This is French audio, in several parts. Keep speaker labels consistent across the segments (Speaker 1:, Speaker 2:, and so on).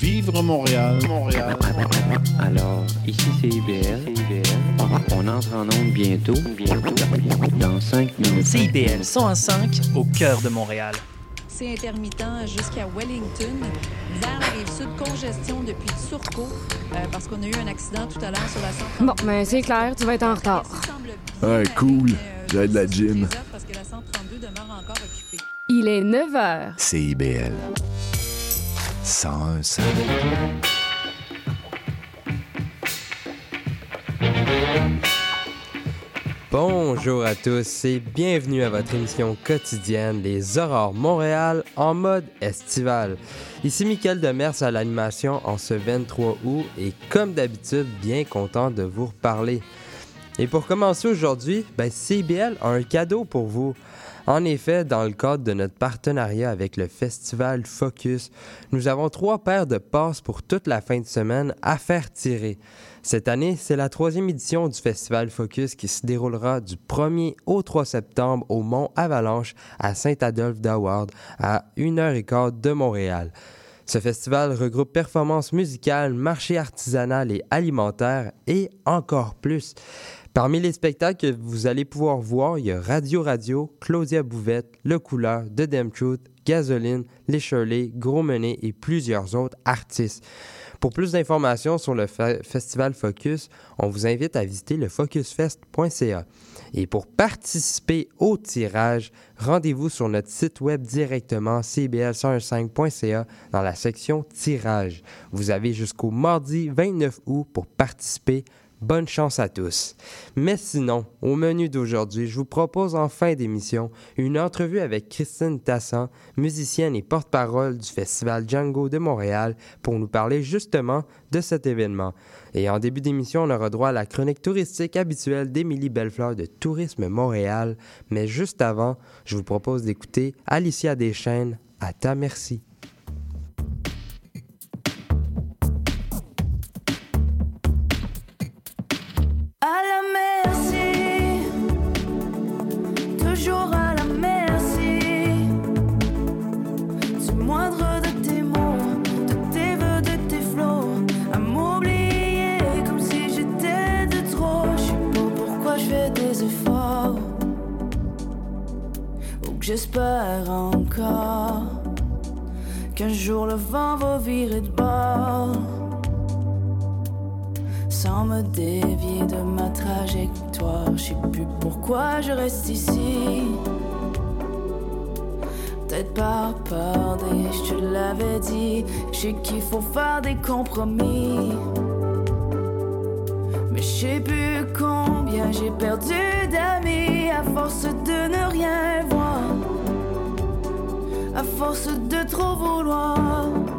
Speaker 1: Vivre Montréal, Montréal.
Speaker 2: Alors, ici c'est IBL. On entre en onde bientôt. Bientôt. Dans 5 minutes.
Speaker 3: CIBL 105 au cœur de Montréal.
Speaker 4: C'est intermittent jusqu'à Wellington. Vers la rive sud, congestion depuis Turcot, euh, parce qu'on a eu un accident tout à l'heure sur la 132.
Speaker 5: Bon, ben c'est clair, tu vas être en retard.
Speaker 6: Ouais, cool. J'ai de la gym.
Speaker 4: Parce que la 132 demeure encore occupée.
Speaker 5: Il est 9 h.
Speaker 6: CIBL. 101
Speaker 7: Bonjour à tous et bienvenue à votre émission quotidienne Les Aurores Montréal en mode estival. Ici Mickaël Demers à l'animation en ce 23 août et comme d'habitude, bien content de vous reparler. Et pour commencer aujourd'hui, ben, CBL a un cadeau pour vous. En effet, dans le cadre de notre partenariat avec le festival Focus, nous avons trois paires de passes pour toute la fin de semaine à faire tirer. Cette année, c'est la troisième édition du festival Focus qui se déroulera du 1er au 3 septembre au Mont Avalanche à Saint-Adolphe d'Award à 1h15 de Montréal. Ce festival regroupe performances musicales, marché artisanal et alimentaire et encore plus. Parmi les spectacles que vous allez pouvoir voir, il y a Radio Radio, Claudia Bouvette, Le Couleur, The Damn Truth, Gasoline, Les Shirley, Gros Menet et plusieurs autres artistes. Pour plus d'informations sur le festival Focus, on vous invite à visiter le focusfest.ca. Et pour participer au tirage, rendez-vous sur notre site web directement cbl105.ca dans la section tirage. Vous avez jusqu'au mardi 29 août pour participer Bonne chance à tous. Mais sinon, au menu d'aujourd'hui, je vous propose en fin d'émission une entrevue avec Christine Tassan, musicienne et porte-parole du Festival Django de Montréal, pour nous parler justement de cet événement. Et en début d'émission, on aura droit à la chronique touristique habituelle d'Émilie Bellefleur de Tourisme Montréal. Mais juste avant, je vous propose d'écouter Alicia Deschaines à ta merci.
Speaker 8: Qu'un jour le vent va virer de bord sans me dévier de ma trajectoire. Je sais plus pourquoi je reste ici. Peut-être par peur des, je te l'avais dit. Je qu'il faut faire des compromis. Mais je sais plus combien j'ai perdu d'amis à force de ne rien voir à force de trop vouloir.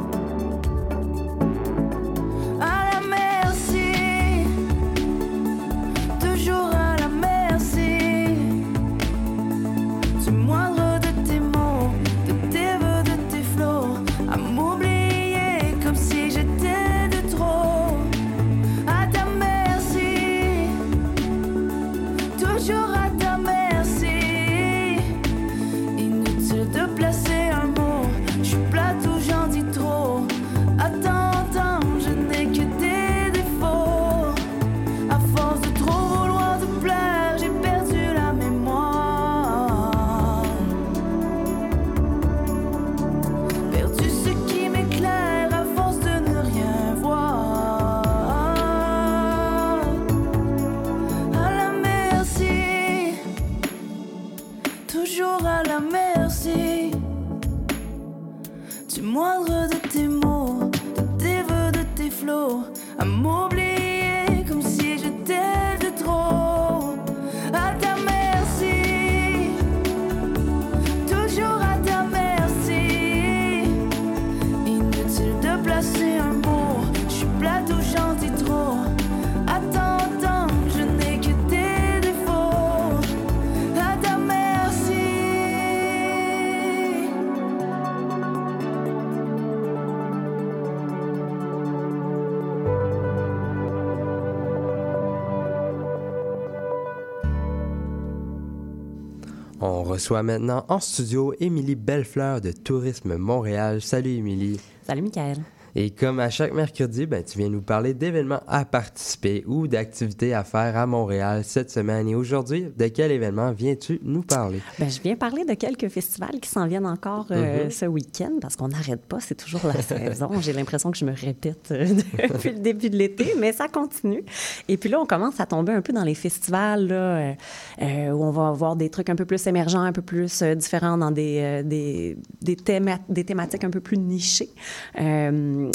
Speaker 7: Reçoit maintenant en studio Émilie Bellefleur de Tourisme Montréal. Salut Émilie.
Speaker 9: Salut Michael.
Speaker 7: Et comme à chaque mercredi, ben, tu viens nous parler d'événements à participer ou d'activités à faire à Montréal cette semaine. Et aujourd'hui, de quel événement viens-tu nous parler?
Speaker 9: Ben, je viens parler de quelques festivals qui s'en viennent encore euh,
Speaker 7: Mhm.
Speaker 9: ce week-end parce qu'on n'arrête pas, c'est toujours la saison. J'ai l'impression que je me répète euh, depuis le début de l'été, mais ça continue. Et puis là, on commence à tomber un peu dans les festivals là, euh, où on va avoir des trucs un peu plus émergents, un peu plus différents dans des, des, des, théma- des thématiques un peu plus nichées.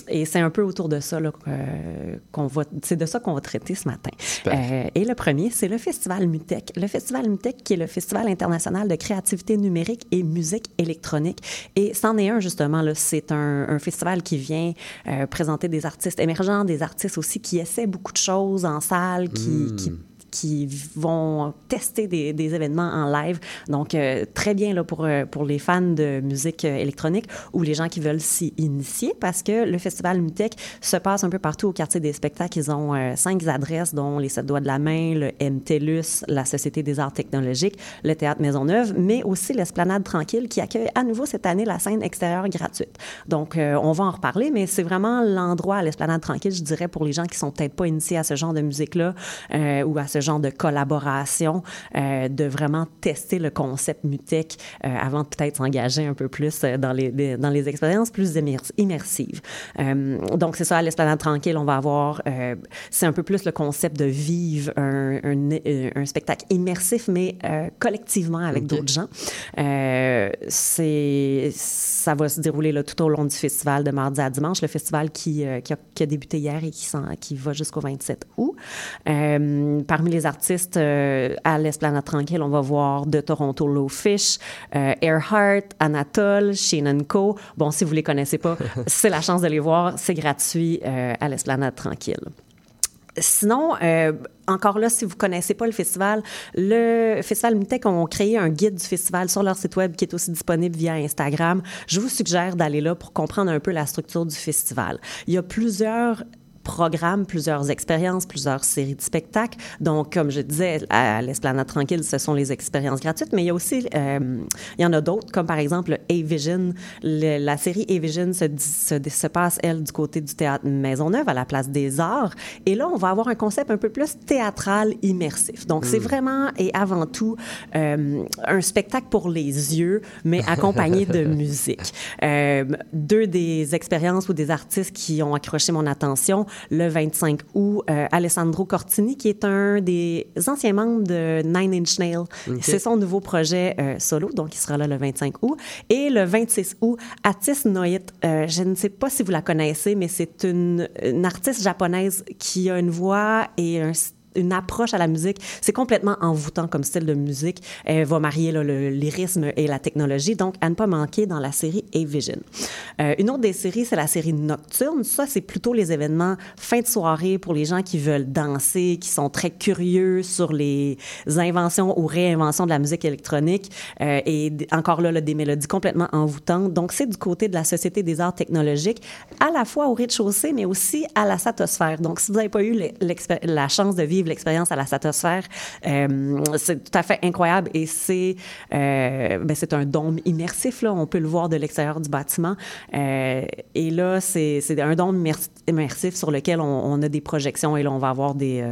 Speaker 9: Et c'est un peu autour de ça qu'on va, c'est de ça qu'on va traiter ce matin. Euh, et le premier, c'est le Festival Mutec. Le Festival Mutec, qui est le Festival international de créativité numérique et musique électronique. Et c'en est un, justement. Là, c'est un, un festival qui vient euh, présenter des artistes émergents, des artistes aussi qui essaient beaucoup de choses en salle, qui, qui qui vont tester des, événements en live. Donc, euh, très bien là, pour, euh, pour les fans de musique euh, électronique ou les gens qui veulent s'y initier parce que le Festival Mutec se passe un peu partout au quartier des spectacles. Ils ont cinq adresses, dont les Sept Doigts de la Main, le MTELUS, la Société des arts technologiques, le Théâtre Maisonneuve, mais aussi l'Esplanade Tranquille qui accueille à nouveau cette année la scène extérieure gratuite. Donc, on va en reparler, mais c'est vraiment l'endroit à l'Esplanade Tranquille, je dirais, pour les gens qui sont peut-être pas initiés à ce genre de musique-là ou à ce genre de collaboration, euh, de vraiment tester le concept Mutec euh, avant de peut-être s'engager un peu plus euh, dans les, les- dans les expériences plus immer- immersives. Euh, donc, c'est ça, à l'Esplanade Tranquille, on va avoir, c'est un peu plus le concept de vivre un, un, un spectacle immersif, mais collectivement avec d'autres gens. C'est, ça va se dérouler là, tout au long du festival de mardi à dimanche, le festival qui, qui, a, qui a débuté hier et qui, qui va jusqu'au 27 août. Euh, parmi les artistes euh, à l'Esplanade Tranquille, on va voir de Toronto Lowfish, euh, Earhart, Anatole, Shane Co. Bon, si vous les connaissez pas, c'est la chance de les voir. C'est gratuit euh, à l'Esplanade Tranquille. Sinon, euh, encore là, si vous connaissez pas le festival, le Festival Mutec ont créé un guide du festival sur leur site web qui est aussi disponible via Instagram. Je vous suggère d'aller là pour comprendre un peu la structure du festival. Il y a plusieurs programmes, plusieurs expériences, plusieurs séries de spectacles. Donc, comme je disais, à l'Esplanade Tranquille, ce sont les expériences gratuites, mais il y a aussi, euh, il y en a d'autres, comme par exemple A-Vision. Le- la série A-Vision se, dis- se, se passe, elle, du côté du théâtre Maisonneuve, à la place des arts. Et là, on va avoir un concept un peu plus théâtral, immersif. Donc, c'est vraiment et avant tout euh, un spectacle pour les yeux, mais accompagné de musique. Euh, deux des expériences ou des artistes qui ont accroché mon attention, le 25 août, euh, Alessandro Cortini, qui est un des anciens membres de Nine Inch Nails. C'est son nouveau projet euh, solo, donc il sera là le 25 août. Et le 26 août, Atis Noit. Euh, je ne sais pas si vous la connaissez, mais c'est une, une artiste japonaise qui a une voix et un une approche à la musique. C'est complètement envoûtant comme style de musique. Elle va marier le lyrisme et la technologie, donc à ne pas manquer dans la série A-Vision. Euh, une autre des séries, c'est la série Nocturne. Ça, c'est plutôt les événements fin de soirée pour les gens qui veulent danser, qui sont très curieux sur les inventions ou réinventions de la musique électronique. Euh, et encore là, là, des mélodies complètement envoûtantes. Donc, c'est du côté de la Société des arts technologiques, à la fois au rez-de-chaussée, mais aussi à la satosphère. Donc, si vous n'avez pas eu la chance de vivre l'expérience à la satosphère, euh, c'est tout à fait incroyable et c'est euh, ben, c'est un dôme immersif. Là. On peut le voir de l'extérieur du bâtiment. Euh, et là, c'est un dôme immer- immersif sur lequel on, a des projections et là, on va avoir des,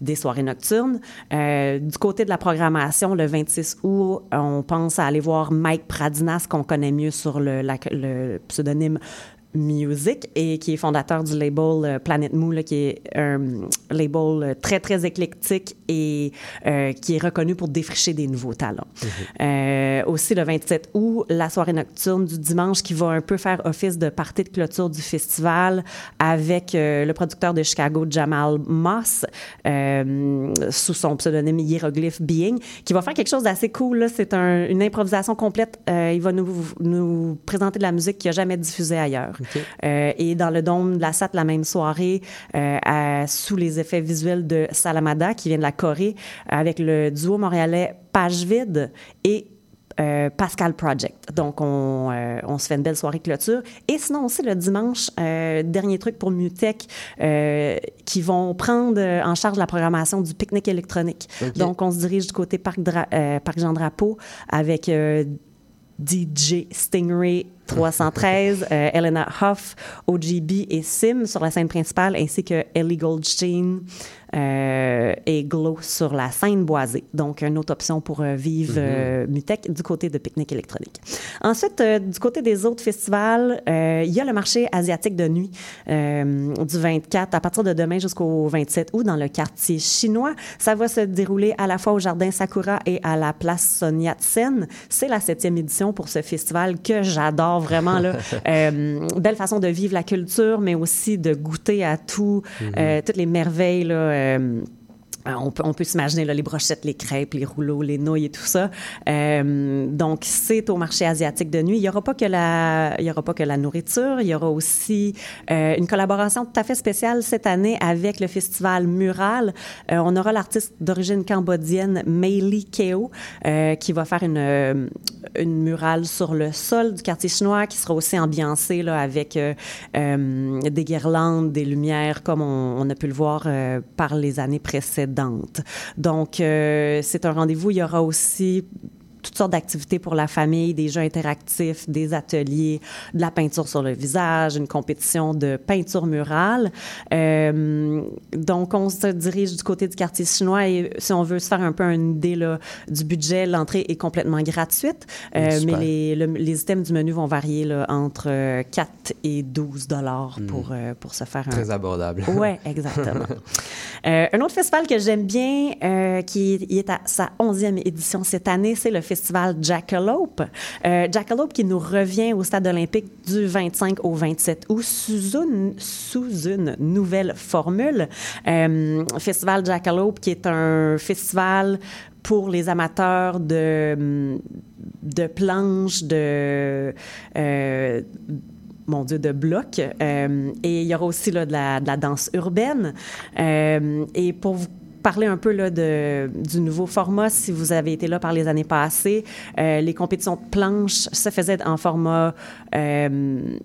Speaker 9: des soirées nocturnes. Du côté de la programmation, le 26 août, on pense à aller voir Mike Pradinas, qu'on connaît mieux sur le pseudonyme Music et qui est fondateur du label euh, Planet Moo, là, qui est un label euh, très, très éclectique et euh, qui est reconnu pour défricher des nouveaux talents. Euh, aussi, le 27 août, la soirée nocturne du dimanche qui va un peu faire office de partie de clôture du festival avec euh, le producteur de Chicago, Jamal Moss, euh, sous son pseudonyme Hieroglyph Being, qui va faire quelque chose d'assez cool. C'est un- une improvisation complète. Euh, il va nous, nous présenter de la musique qu'il n'a jamais diffusée ailleurs. Euh, et dans le dôme de la SAT, la même soirée, euh, à- sous les effets visuels de Salamada, qui vient de la Corée, avec le duo montréalais Page Vide et euh, Pascal Project. Donc, on, euh, on se fait une belle soirée clôture. Et sinon aussi, le dimanche, euh, dernier truc pour Mutech, qui vont prendre en charge la programmation du pique-nique électronique. Donc, on se dirige du côté Parc, Dra- Parc Jean-Drapeau avec... DJ Stingray 313, euh, Elena Huff, OGB et Sim sur la scène principale, ainsi que Ellie Goldstein, euh, et Glow sur la scène boisée. Donc, une autre option pour euh, vivre euh, Mutec du côté de Pique-Nique électronique. Ensuite, du côté des autres festivals, il y a le marché asiatique de nuit du 24 à partir de demain jusqu'au 27 août dans le quartier chinois. Ça va se dérouler à la fois au Jardin Sakura et à la place Sonia Tsen. C'est la septième édition pour ce festival que j'adore vraiment. Là. Euh, belle façon de vivre la culture, mais aussi de goûter à tout, euh, toutes les merveilles. Là, euh, on peut, on peut s'imaginer les brochettes, les crêpes, les rouleaux, les nouilles et tout ça. Euh, donc, c'est au marché asiatique de nuit. Il n'y aura pas que la, nourriture. Il y aura aussi euh, une collaboration tout à fait spéciale cette année avec le festival Mural. Euh, on aura l'artiste d'origine cambodgienne Meili Keo euh, qui va faire une, euh, murale sur le sol du quartier chinois qui sera aussi ambiancée avec euh, euh, des guirlandes, des lumières comme on, a pu le voir euh, par les années précédentes. Donc, euh, c'est un rendez-vous. Il y aura aussi toutes sortes d'activités pour la famille, des jeux interactifs, des ateliers, de la peinture sur le visage, une compétition de peinture murale. Euh, donc, on se dirige du côté du quartier chinois et si on veut se faire un peu une idée là, du budget, l'entrée est complètement gratuite, Euh, mais les, le- les items du menu vont varier là, entre euh, 4 et 12 dollars pour, euh, pour se faire un,
Speaker 7: Très abordable.
Speaker 9: oui, exactement. Euh, un autre festival que j'aime bien, euh, qui il est à sa 11e édition cette année, c'est le festival Jackalope. Euh, Jackalope qui nous revient au Stade olympique du 25 au 27 août sous une, nouvelle formule. Euh, festival Jackalope qui est un festival pour les amateurs de, de planches, de... euh, mon Dieu, de blocs. Et il y aura aussi là, de, la, danse urbaine. Et pour vous parler un peu là, de, du nouveau format, si vous avez été là par les années passées, euh, les compétitions de planches se faisaient en format... euh,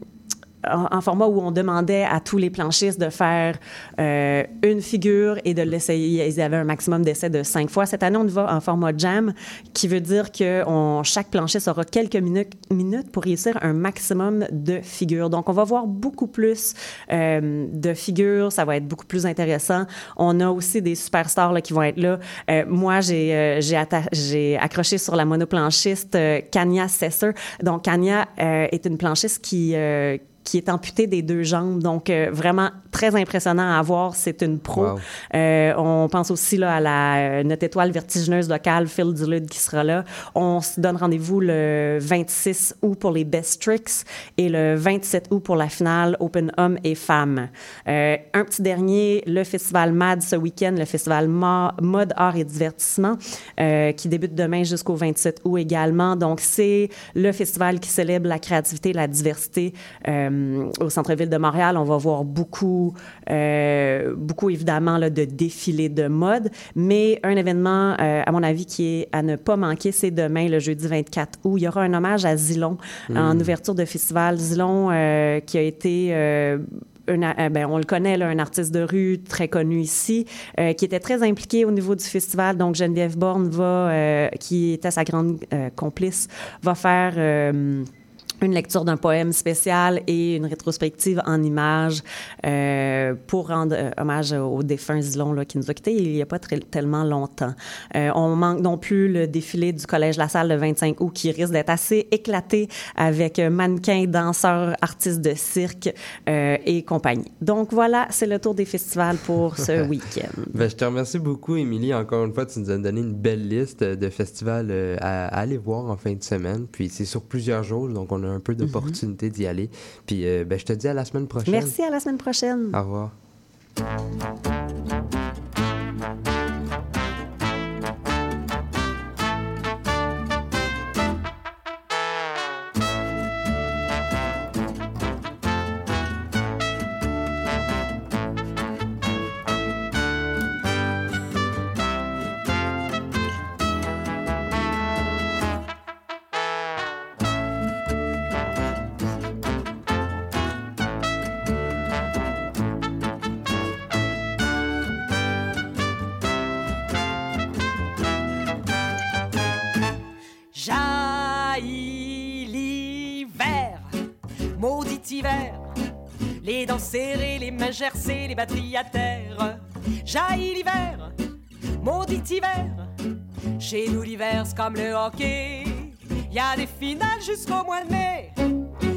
Speaker 9: en, format où on demandait à tous les planchistes de faire euh, une figure et de l'essayer. Ils avaient un maximum d'essais de cinq fois. Cette année, on va en format jam, qui veut dire que chaque planchiste aura quelques minutes, pour réussir un maximum de figures. Donc, on va voir beaucoup plus euh, de figures. Ça va être beaucoup plus intéressant. On a aussi des superstars qui vont être là. Euh, moi, j'ai accroché sur la monoplanchiste Kanya Sesser. Donc, Kanya est une planchiste qui... qui est amputée des deux jambes. Donc, euh, vraiment très impressionnant à voir. C'est une pro.
Speaker 7: Wow.
Speaker 9: Euh, on pense aussi là, à la, euh, notre étoile vertigineuse locale, Phil Dulude, qui sera là. On se donne rendez-vous le 26 août pour les Best Tricks et le 27 août pour la finale Open Hommes et Femmes. Euh, un petit dernier, le festival MAD ce week-end, le festival Mode, Art et Divertissement, euh, qui débute demain jusqu'au 27 août également. Donc, c'est le festival qui célèbre la créativité, la diversité euh, au centre-ville de Montréal. On va voir beaucoup, euh, beaucoup évidemment là, de défilés de mode, mais un événement, euh, à mon avis, qui est à ne pas manquer, c'est demain, le jeudi 24 août. Il y aura un hommage à Zilon en ouverture de festival. Zilon euh, qui a été... un a- euh, ben, on le connaît, là, un artiste de rue très connu ici, euh, qui était très impliqué au niveau du festival. Donc, Geneviève Borne va, euh, qui était sa grande euh, complice, va faire... une lecture d'un poème spécial et une rétrospective en images euh, pour rendre euh, hommage au défunt Zilon là, qui nous a quittés il n'y a pas très- tellement longtemps. Euh, on manque non plus le défilé du Collège La Salle le 25 août qui risque d'être assez éclaté avec mannequins, danseurs, artistes de cirque et compagnie. Donc voilà, c'est le tour des festivals pour ce week-end.
Speaker 7: Ben, je te remercie beaucoup, Émilie. Encore une fois, tu nous as donné une belle liste de festivals à, à aller voir en fin de semaine. Puis c'est sur plusieurs jours, donc on a un peu d'opportunité d'y aller. Puis euh, ben, je te dis à la semaine prochaine.
Speaker 9: Merci, à la semaine prochaine.
Speaker 7: Au revoir.
Speaker 10: Les mains gercées, les batteries à terre. Jaillit l'hiver, maudit hiver. Chez nous, l'hiver, c'est comme le hockey. Y a des finales jusqu'au mois de mai.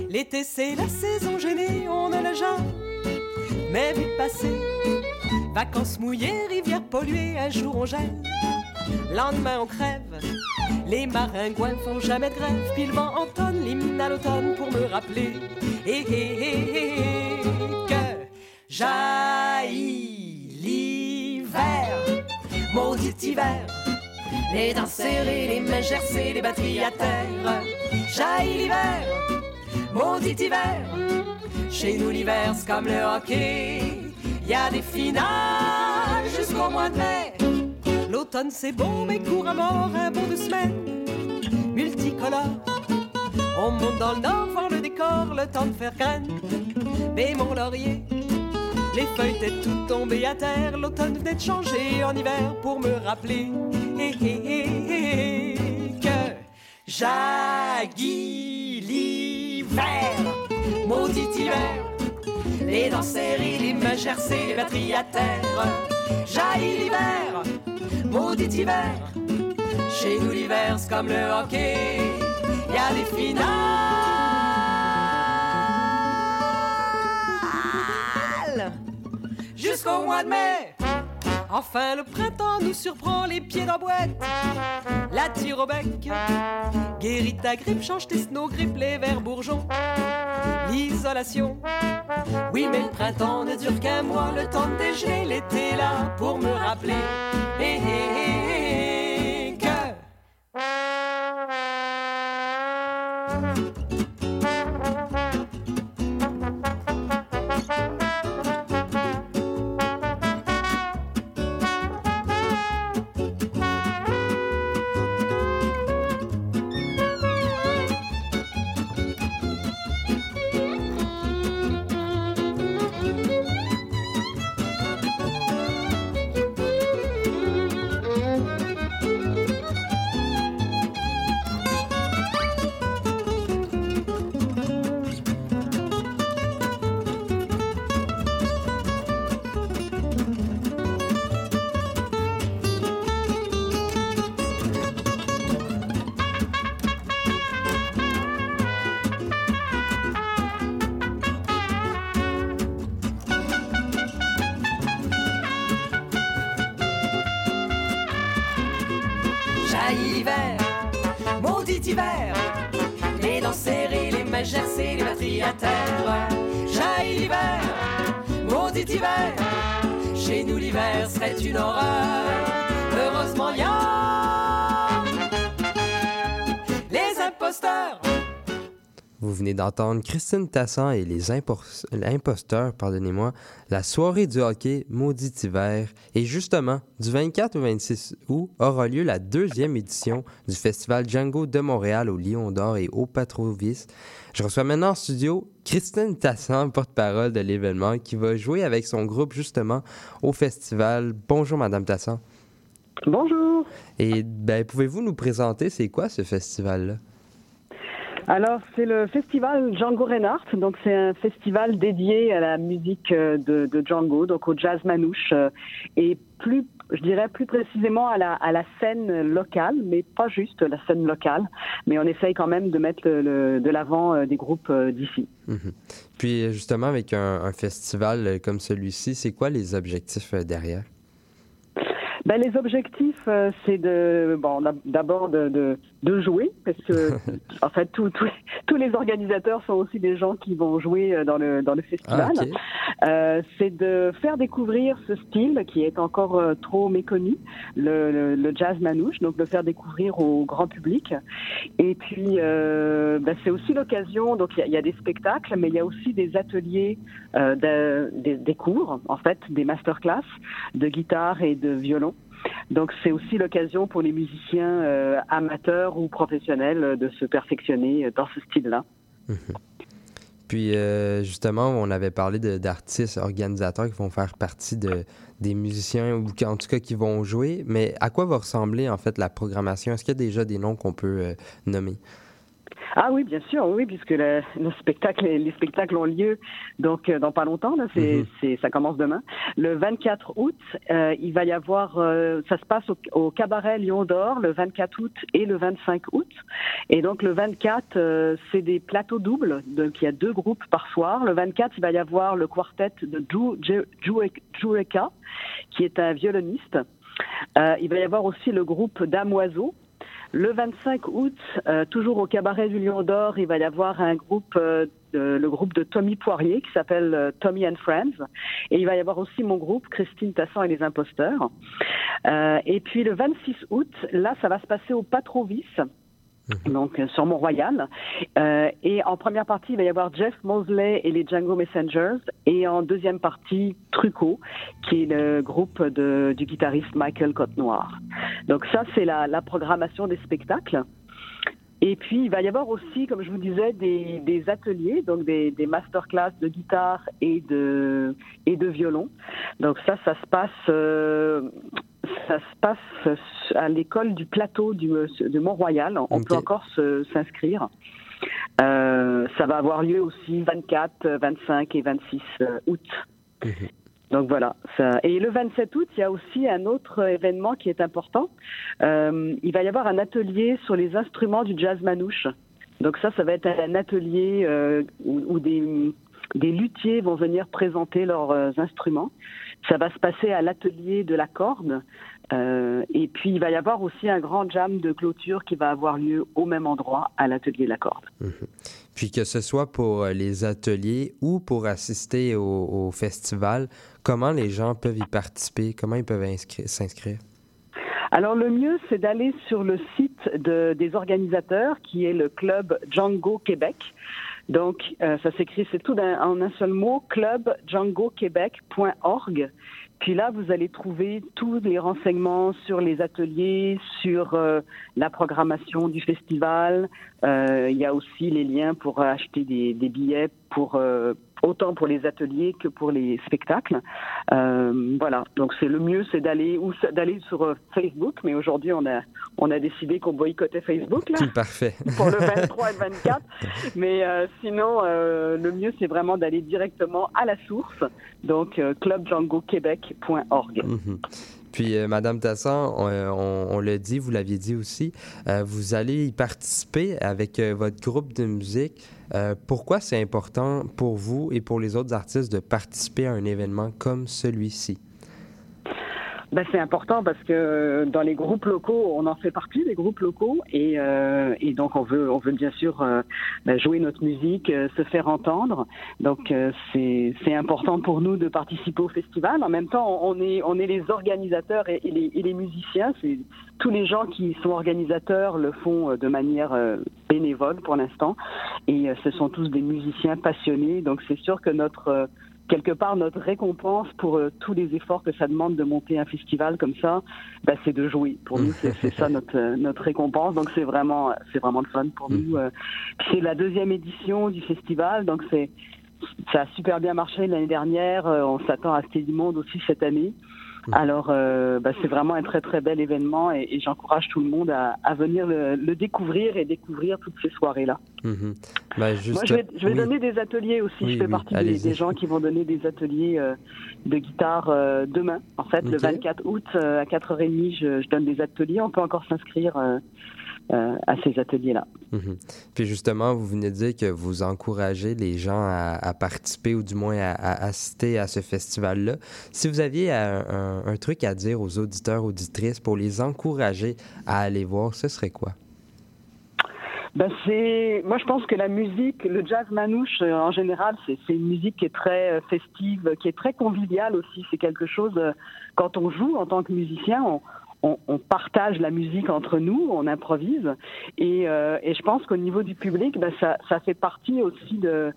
Speaker 10: L'été, c'est la saison gênée, on ne l'a jamais vu passer. Vacances mouillées, rivières polluées, un jour on gèle, lendemain on crève. Les maringouins font jamais de grève, puis le vent entonne l'hymne à l'automne pour me rappeler eh, eh, eh, jaillit l'hiver, maudit hiver. Les dents serrées, les mains gercées, les batteries à terre. Jaillit l'hiver, maudit hiver. Chez nous, l'hiver, c'est comme le hockey. Y a des finales jusqu'au mois de mai. L'automne, c'est beau, mais court à mort, un beau de semaine. Multicolore. On monte dans le nord, voir le décor, le temps de faire graine. Mais mon laurier, les feuilles étaient toutes tombées à terre. L'automne venait de en hiver pour me rappeler que jaillit l'hiver. Maudit hiver, les dents les mains gercées, les batteries à terre. Jaillit l'hiver, maudit hiver. Chez nous, l'hiver, c'est comme le hockey. Y a des finales jusqu'au mois de mai. Enfin, le printemps nous surprend les pieds dans boîte. La tire au bec. Guérit ta grippe, change tes snow grippe les verts bourgeons. L'isolation. Oui, mais le printemps ne dure qu'un mois. Le temps de dégeler l'été là pour me rappeler. eh, eh, Chez nous, l'hiver serait une horreur.
Speaker 7: Vous venez d'entendre Christine Tassan et les impos- imposteurs, pardonnez-moi, la soirée du hockey Maudit hiver. Et justement, du 24 au 26 août aura lieu la deuxième édition du festival Django de Montréal au Lion d'Or et au Patrovis. Je reçois maintenant en studio Christine Tassan, porte-parole de l'événement, qui va jouer avec son groupe justement au festival. Bonjour Madame Tassan.
Speaker 11: Bonjour.
Speaker 7: Et ben, pouvez-vous nous présenter c'est quoi ce festival-là?
Speaker 11: Alors, c'est le festival Django Reinhardt. Donc, c'est un festival dédié à la musique euh, de, Django, donc au jazz manouche, euh, et plus, je dirais plus précisément à la, à la scène locale, mais pas juste la scène locale. Mais on essaye quand même de mettre de l'avant euh, des groupes d'ici.
Speaker 7: Mhm. Puis justement, avec un, festival comme celui-ci, c'est quoi les objectifs derrière?
Speaker 11: Ben, les objectifs, euh, c'est de, bon, d'ab- d'abord de, de, de jouer, parce que, en fait, tous tous- tous les organisateurs sont aussi des gens qui vont jouer euh, dans le, dans le festival.
Speaker 7: Ah, ok.
Speaker 11: Euh, c'est de faire découvrir ce style qui est encore euh, trop méconnu, le, le, le jazz manouche, donc le faire découvrir au grand public. Et puis, euh, ben, c'est aussi l'occasion, donc il y y, a des spectacles, mais il y a aussi des ateliers, euh, de- des, des cours, en fait, des masterclass de guitare et de violon. Donc c'est aussi l'occasion pour les musiciens euh, amateurs ou professionnels euh, de se perfectionner euh, dans ce style-là.
Speaker 7: Puis euh, justement, on avait parlé d'artistes, organisateurs qui vont faire partie de, des musiciens ou qui, en tout cas qui vont jouer. Mais à quoi va ressembler en fait la programmation? Est-ce qu'il y a déjà des noms qu'on peut nommer?
Speaker 11: Ah oui, bien sûr, oui, puisque le, le spectacle, les spectacles ont lieu donc euh, dans pas longtemps. Là, c'est,
Speaker 7: Mhm.
Speaker 11: c'est, ça commence demain. Le 24 août, euh, il va y avoir, euh, ça se passe au, au cabaret Lion d'Or le 24 août et le 25 août. Et donc le 24, euh, c'est des plateaux doubles, donc il y a deux groupes par soir. Le 24, il va y avoir le quartet de Jureka, qui est un violoniste. Euh, il va y avoir aussi le groupe Damoiseau. Le 25 août, euh, toujours au cabaret du Lion d'Or, il va y avoir un groupe, euh, le groupe de Tommy Poirier qui s'appelle euh, Tommy and Friends. Et il va y avoir aussi mon groupe, Christine Tassan et les Imposteurs. Et puis le 26 août, là, ça va se passer au Patrovis. Donc euh, sur Mont-Royal. Euh, et en première partie, il va y avoir Jeff Mosley et les Django Messengers. Et en deuxième partie, Trucco, qui est le groupe de, du guitariste Michael Côte-Noir. Donc ça, c'est la, la programmation des spectacles. Et puis, il va y avoir aussi, comme je vous disais, des, des ateliers, donc des, des masterclass de guitare et de, et de violon. Donc ça, ça se passe, euh, ça se passe à l'école du plateau du, de Mont-Royal. On peut encore s'inscrire. Euh, ça va avoir lieu aussi 24, 25 et 26 août. Donc voilà. Ça... Et le 27 août, il y a aussi un autre événement qui est important. Euh, il va y avoir un atelier sur les instruments du jazz manouche. Donc ça, ça va être un atelier euh, où, où des, des luthiers vont venir présenter leurs euh, instruments. Ça va se passer à l'atelier de la corde. Euh, et puis il va y avoir aussi un grand jam de clôture qui va avoir lieu au même endroit, à l'atelier de la corde.
Speaker 7: Mhm. Puis que ce soit pour euh, les ateliers ou pour assister au, au festival, comment les gens peuvent y participer? Comment ils peuvent inscri- s'inscrire?
Speaker 11: Alors le mieux, c'est d'aller sur le site de- des organisateurs, qui est le club Django Québec. Donc, euh, ça s'écrit, c'est tout en un seul mot, clubdjangoquebec.org. Puis là, vous allez trouver tous les renseignements sur les ateliers, sur euh, la programmation du festival. Euh, il y a aussi les liens pour acheter des, des billets pour euh, autant pour les ateliers que pour les spectacles. Euh, voilà. Donc c'est le mieux, c'est d'aller ou d'aller sur euh, Facebook. Mais aujourd'hui, on a on a décidé qu'on boycottait Facebook là
Speaker 7: Parfait.
Speaker 11: pour le 23 et le 24. Mais euh, sinon, le mieux, c'est vraiment d'aller directement à la source, donc euh, clubdjangoquebec.org.
Speaker 7: Mhm. Puis, euh, Madame Tassan, on, on- on l'a dit, vous l'aviez dit aussi, euh, vous allez y participer avec euh, votre groupe de musique. Euh, pourquoi c'est important pour vous et pour les autres artistes de participer à un événement comme celui-ci?
Speaker 11: Ben, c'est important parce que euh, dans les groupes locaux, on en fait partie des groupes locaux et, euh, et donc on veut, on veut bien sûr euh, ben, jouer notre musique, euh, se faire entendre. Donc euh, c'est important pour nous de participer au festival. En même temps, on est, on est les organisateurs et, les, et les musiciens. C'est tous les gens qui sont organisateurs le font euh, de manière bénévole pour l'instant et ce sont tous des musiciens passionnés. Donc c'est sûr que notre quelque part notre récompense pour euh, tous les efforts que ça demande de monter un festival comme ça, bah, c'est de jouer. Pour nous, c'est ça notre euh, notre récompense. Donc c'est vraiment c'est vraiment le fun pour nous. euh. Puis C'est la deuxième édition du festival, donc c'est ça a super bien marché l'année dernière. Euh, On s'attend à ce qu'il y ait du monde aussi cette année. Alors, euh, bah, c'est vraiment un très très bel événement et, et j'encourage tout le monde à, à venir le, le découvrir et découvrir toutes ces soirées-là.
Speaker 7: Mhm. Ben, juste-
Speaker 11: Moi, je vais, je vais
Speaker 7: oui.
Speaker 11: donner des ateliers aussi.
Speaker 7: Oui,
Speaker 11: je fais
Speaker 7: oui,
Speaker 11: partie des, gens qui vont donner des ateliers euh, de guitare euh, demain. En fait, le
Speaker 7: Ok.
Speaker 11: 24 août euh, à 4h30, je, je donne des ateliers. On peut encore s'inscrire euh, à ces ateliers-là.
Speaker 7: Mhm. Puis justement, vous venez de dire que vous encouragez les gens à, à participer ou du moins à, à assister à ce festival-là. Si vous aviez un, un- un truc à dire aux auditeurs, auditrices pour les encourager à aller voir, ce serait quoi?
Speaker 11: Ben c'est, moi je pense que la musique, le jazz manouche euh, en général, c'est c'est une musique qui est très euh, festive, qui est très conviviale aussi. C'est quelque chose quand on joue en tant que musicien, on, on, partage la musique entre nous, on improvise, et, euh, je pense qu'au niveau du public, ben ça, fait partie aussi de,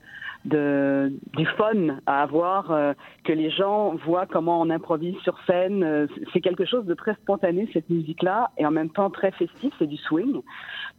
Speaker 11: du fun à avoir, euh, que les gens voient comment on improvise sur scène. Euh, C'est quelque chose de très spontané cette musique-là, et en même temps très festif, c'est du swing.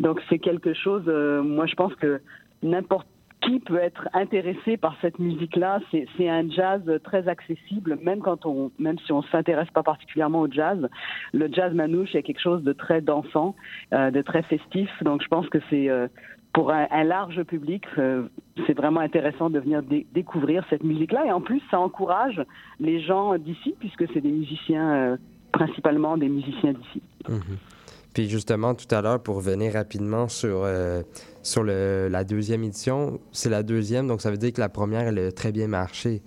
Speaker 11: Donc c'est quelque chose, moi je pense que n'importe qui peut être intéressé par cette musique-là. C'est un jazz très accessible, même quand on, même si on s'intéresse pas particulièrement au jazz. Le jazz manouche est quelque chose de très dansant, euh, de très festif. Donc je pense que c'est euh, pour un, large public, euh, c'est vraiment intéressant de venir dé- découvrir cette musique-là. Et en plus, ça encourage les gens d'ici, puisque c'est des musiciens, euh, principalement des musiciens d'ici.
Speaker 7: Mhm. Puis justement, tout à l'heure, pour revenir rapidement sur, euh, sur le, la deuxième édition, c'est la deuxième, donc ça veut dire que la première, elle a très bien marché.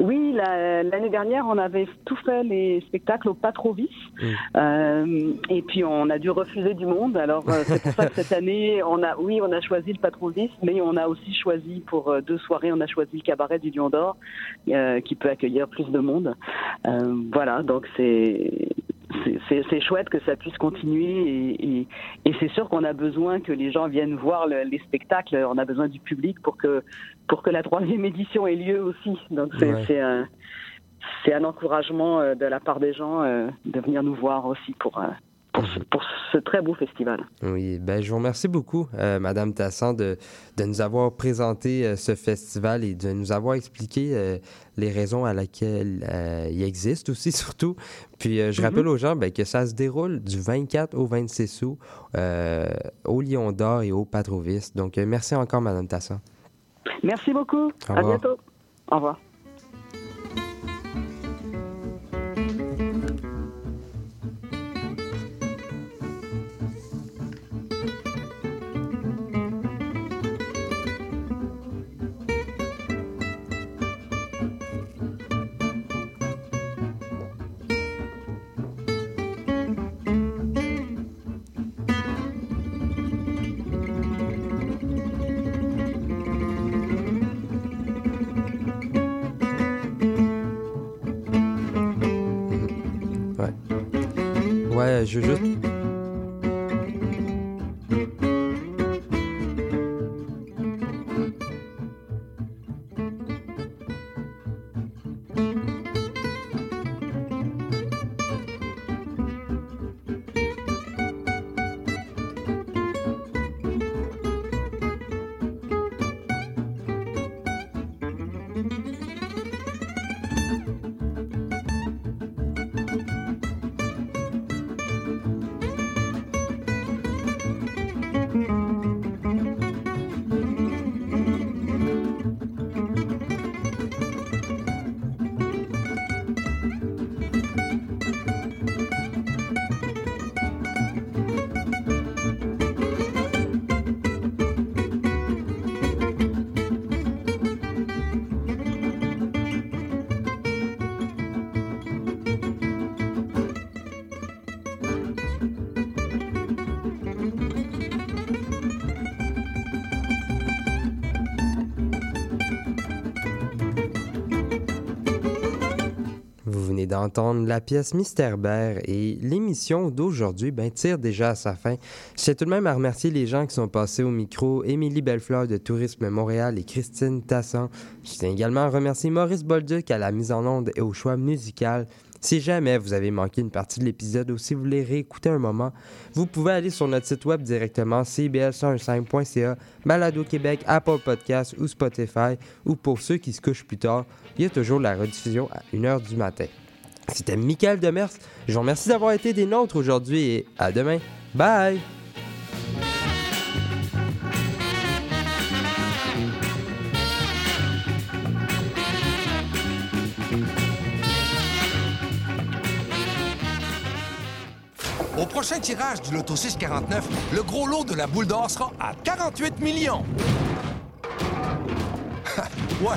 Speaker 11: Oui, la- l'année dernière, on avait tout fait les spectacles au Patrovis.
Speaker 7: Mm.
Speaker 11: Euh, et puis, on a dû refuser du monde. Alors, euh, c'est pour ça que cette année, on a, oui, on a choisi le Patrovis, mais on a aussi choisi pour euh, deux soirées, on a choisi le cabaret du Lion d'Or, qui peut accueillir plus de monde. Voilà, donc c'est. C'est- chouette que ça puisse continuer et, et- et c'est sûr qu'on a besoin que les gens viennent voir le- les spectacles. On a besoin du public pour que pour que la troisième édition ait lieu aussi. Donc c'est
Speaker 7: Ouais.
Speaker 11: un un encouragement euh, de la part des gens euh, de venir nous voir aussi pour euh, pour, pour ce très beau festival.
Speaker 7: Oui, ben je vous remercie beaucoup, euh, Madame Tassan, de, de nous avoir présenté euh, ce festival et de nous avoir expliqué euh, les raisons à laquelle euh, il existe aussi, surtout. Puis je
Speaker 11: Mhm.
Speaker 7: rappelle aux gens ben, que ça se déroule du 24 au 26 août au Lion d'Or et au Patrovis. Donc, merci encore, Madame Tassan.
Speaker 11: Merci beaucoup.
Speaker 7: Au
Speaker 11: À bientôt. Au revoir.
Speaker 7: Ouais. D'entendre la pièce Mystère-Bert et l'émission d'aujourd'hui ben, tire déjà à sa fin. Je tiens tout de même à remercier les gens qui sont passés au micro, Émilie Bellefleur de Tourisme Montréal et Christine Tassan. Je tiens également à remercier Maurice Bolduc à la mise en onde et au choix musical. Si jamais vous avez manqué une partie de l'épisode ou si vous voulez réécouter un moment, vous pouvez aller sur notre site web directement cbl105.ca, Balado Québec, Apple Podcasts ou Spotify, ou pour ceux qui se couchent plus tard, il y a toujours la rediffusion à 1h du matin. C'était Michael Demers. Je vous remercie d'avoir été des nôtres aujourd'hui et à demain. Bye!
Speaker 12: Au prochain tirage du Loto 649, le gros lot de la boule d'or sera à 48 millions. ouais,